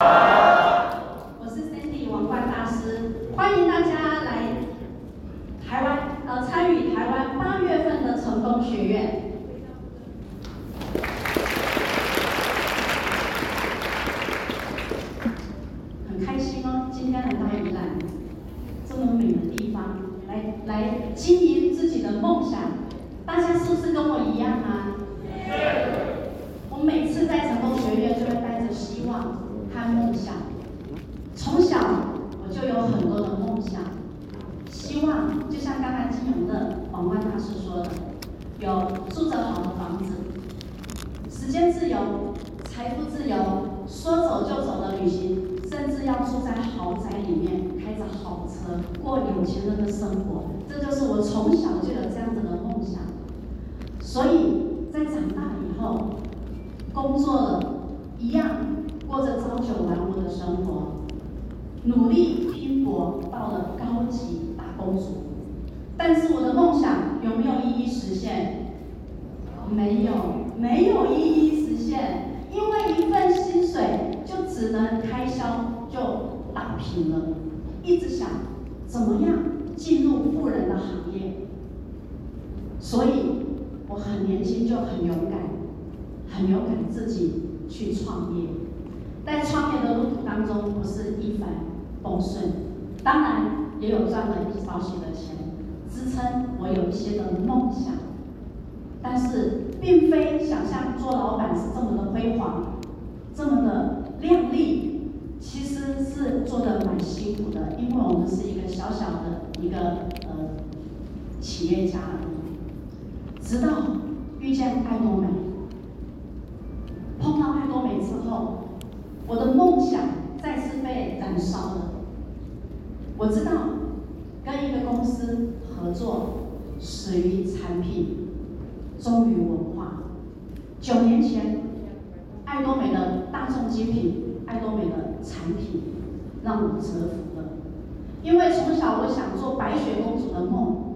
我是 Sandy 王冠大师，欢迎大家来台湾，呃，参与台湾八月份的成功学院。很开心哦，今天来到宜兰这么美的地方，来来经营自己的梦想。大家是不是跟我一样啊？我每次在成功学院就会带着希望。看梦想，从小我就有很多的梦想，希望就像刚才金永乐王冠大师说的，有住着好的房子，时间自由，财富自由，说走就走的旅行，甚至要住在豪宅里面，开着好车，过有钱人的生活，这就是我从小就有这样子的梦想。所以在长大以后，工作了一样。过着朝九晚五的生活，努力拼搏，到了高级打工族。但是我的梦想有没有一一实现？没有，没有一一实现。因为一份薪水就只能开销就打平了。一直想怎么样进入富人的行业，所以我很年轻就很勇敢，很勇敢自己去创业。在创业的路途当中，不是一帆风顺，当然也有赚了一少许的钱，支撑我有一些的梦想，但是并非想象做老板是这么的辉煌，这么的亮丽，其实是做的蛮辛苦的，因为我们是一个小小的一个呃企业家而已。直到遇见艾多美，碰到艾多美之后。我的梦想再次被燃烧了。我知道跟一个公司合作，始于产品，终于文化。九年前，艾多美的大众精品，艾多美的产品让我折服了。因为从小我想做白雪公主的梦，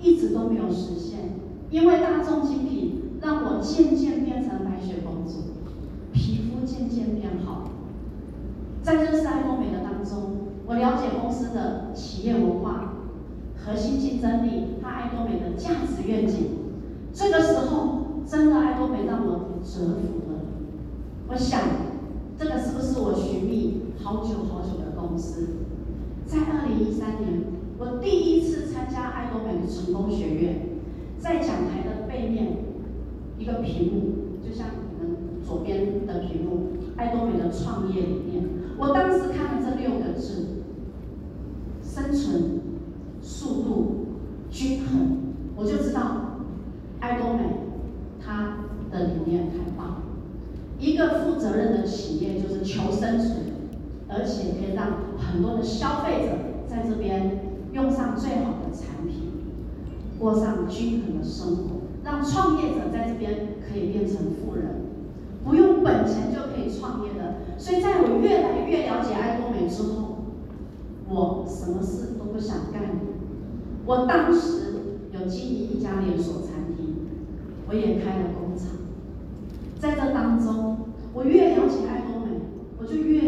一直都没有实现。因为大众精品让我渐渐变成白雪公主。皮肤渐渐变好，在认识艾多美的当中，我了解公司的企业文化、核心竞争力他爱多美的价值愿景。这个时候，真的爱多美让我折服了。我想，这个是不是我寻觅好久好久的公司？在二零一三年，我第一次参加爱多美的成功学院，在讲台的背面，一个屏幕，就像你们。左边的屏幕，爱多美的创业理念。我当时看了这六个字：生存、速度、均衡，我就知道艾多美它的理念太棒。一个负责任企业就是求生存，而且可以让很多的消费者在这边用上最好的产品，过上均衡的生活，让创业者在这边可以变成富人。不用本钱就可以创业的，所以在我越来越了解爱多美之后，我什么事都不想干。我当时有经营一家连锁餐厅，我也开了工厂。在这当中，我越了解爱多美，我就越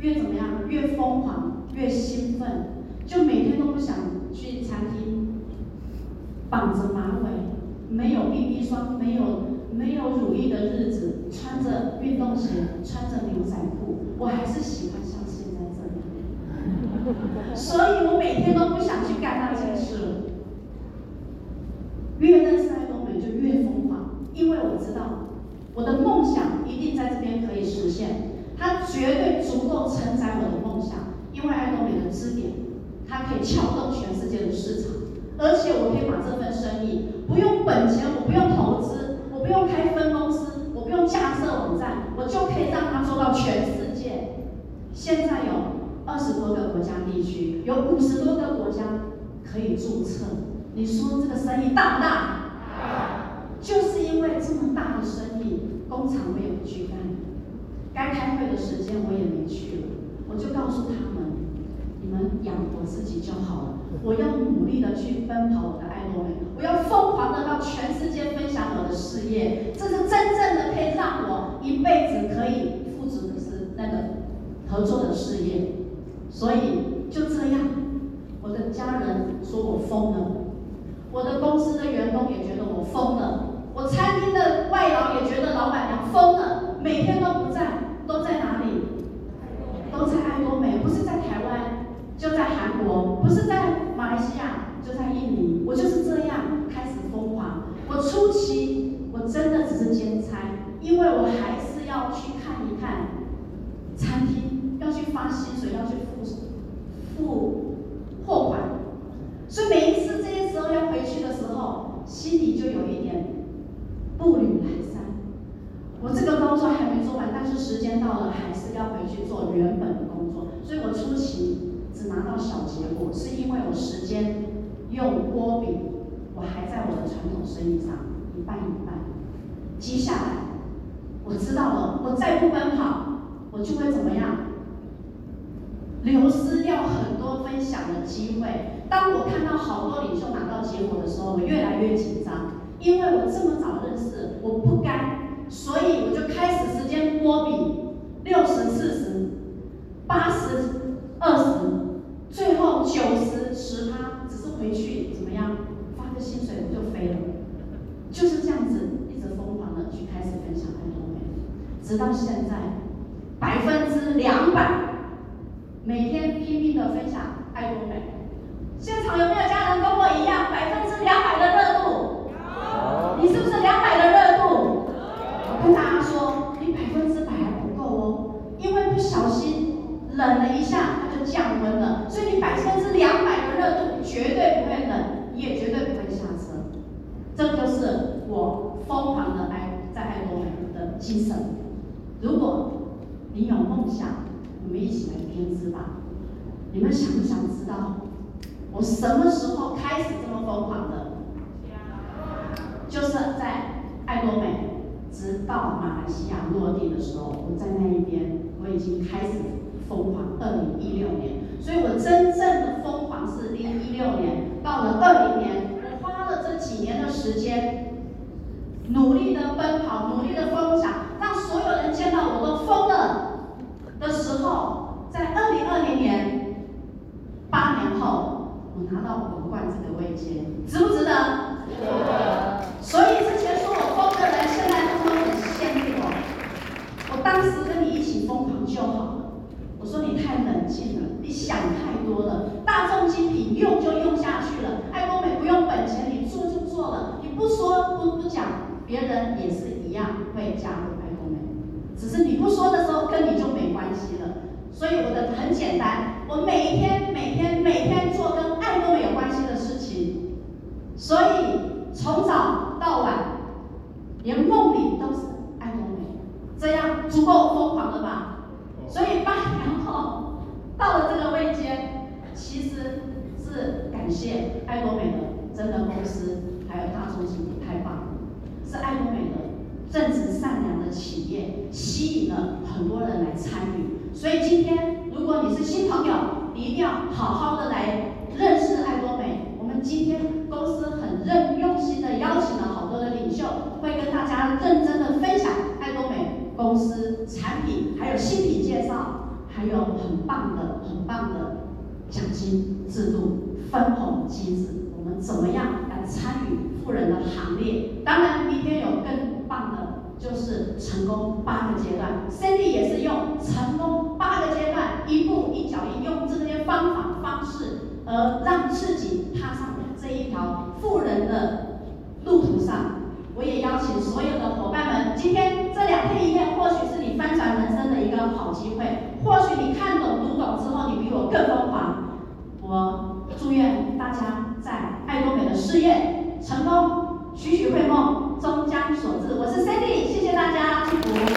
越怎么样，越疯狂，越兴奋，就每天都不想去餐厅，绑着马尾，没有 BB 霜，没有。没有乳液的日子，穿着运动鞋，穿着牛仔裤，我还是喜欢像现在这样。所以我每天都不想去干那件事。越认识艾多美就越疯狂，因为我知道我的梦想一定在这边可以实现，它绝对足够承载我的梦想。因为爱多美的支点，它可以撬动全世界的市场，而且我可以把这份生意不用本钱，我不用投资。我不用开分公司，我不用架设网站，我就可以让它做到全世界。现在有二十多个国家地区，有五十多个国家可以注册。你说这个生意大不大？大。就是因为这么大的生意，工厂没有去干，该开会的时间我也没去了，我就告诉他们。你们养活自己就好了。我要努力的去奔跑我的爱多美，我要疯狂的到全世界分享我的事业。这是真正的可以让我一辈子可以富足的是那个合作的事业，所以就这样，我的家人说我疯了，我的公司的员工也觉得我疯了，我餐厅的外劳也觉得老板娘疯了，每天都不在，都在哪里？都在爱多美，不是在台湾，就在韩国，不是在马来西亚，就在印尼，我就是这样开始疯狂。我初期我真的只是兼差，因为我还是要去看一看餐厅。要去发薪水，要去付付货款，所以每一次这些时候要回去的时候，心里就有一点步履蹒跚。我这个工作还没做完，但是时间到了，还是要回去做原本的工作。所以我初期只拿到小结果，是因为我时间用波比，我还在我的传统生意上一半一半。接下来我知道了，我再不奔跑，我就会怎么样？流失掉很多分享的机会。当我看到好多领袖拿到结果的时候，我越来越紧张，因为我这么早认识，我不甘，所以我就开始时间波比六十四十、八十二十，最后九十十趴，只是回去怎么样发个薪水我就飞了，就是这样子一直疯狂的去开始分享爱多美，直到现在百分之两百。每天拼命的分享爱多美，现场有没有家人跟我一样百分之两百的热度？你是不是两百的热度？我跟大家说，你百分之百还不够哦，因为不小心冷了一下，它就降温了，所以你百分之两百的热度绝对不会冷，你也绝对不会下车。这就是我疯狂的爱在爱多美的精神。如果你有梦想。我们一起来编织吧！你们想不想知道我什么时候开始这么疯狂的？就是在爱多美，直到马来西亚落地的时候，我在那一边，我已经开始疯狂。二零一六年，所以我真正的疯狂是二零一六年，到了二零年，我花了这几年的时间，努力的奔跑，努力的分享，让所有人见到我都疯了。的时候，在二零二零年，八年后，我拿到夺冠这个位阶，值不值得？值得。所以之前说我疯的人，现在都很羡慕我。我当时跟你一就好了。我说你太冷静了，你想太多了。大众精品用就用下去了，爱多美不用本钱，你做就做了。你不说不不讲，别人也是一样会加入爱工美。只是你不说的时候，跟你就没关系了。所以我的很简单，我每一天、每天、每天做跟爱多美有关系的事情。所以从早到晚，连梦里都是爱多美，这样足够疯狂了吧？所以八年后到了这个位阶，其实是感谢爱多美的真的公司，还有大众经理太棒了，是爱多美的。正直善良的企业吸引了很多人来参与，所以今天如果你是新朋友，你一定要好好的来认识爱多美。我们今天公司很认用心的邀请了好多的领袖，会跟大家认真的分享爱多美公司产品，还有新品介绍，还有很棒的、很棒的奖金制度、分红机制，我们怎么样来参与富人的行列？当然，明天有更。棒的，就是成功八个阶段。Cindy 也是用成功八个阶段，一步一脚印，用这些方法方式，而让自己踏上这一条富人的路途上。我也邀请所有的伙伴们，今天这两天一夜，或许是你翻转人生的一个好机会。或许你看懂读懂之后，你比我更疯狂。我祝愿大家在爱多美的事业成功，许许会梦。终将所至。我是 Cindy，谢谢大家。祝福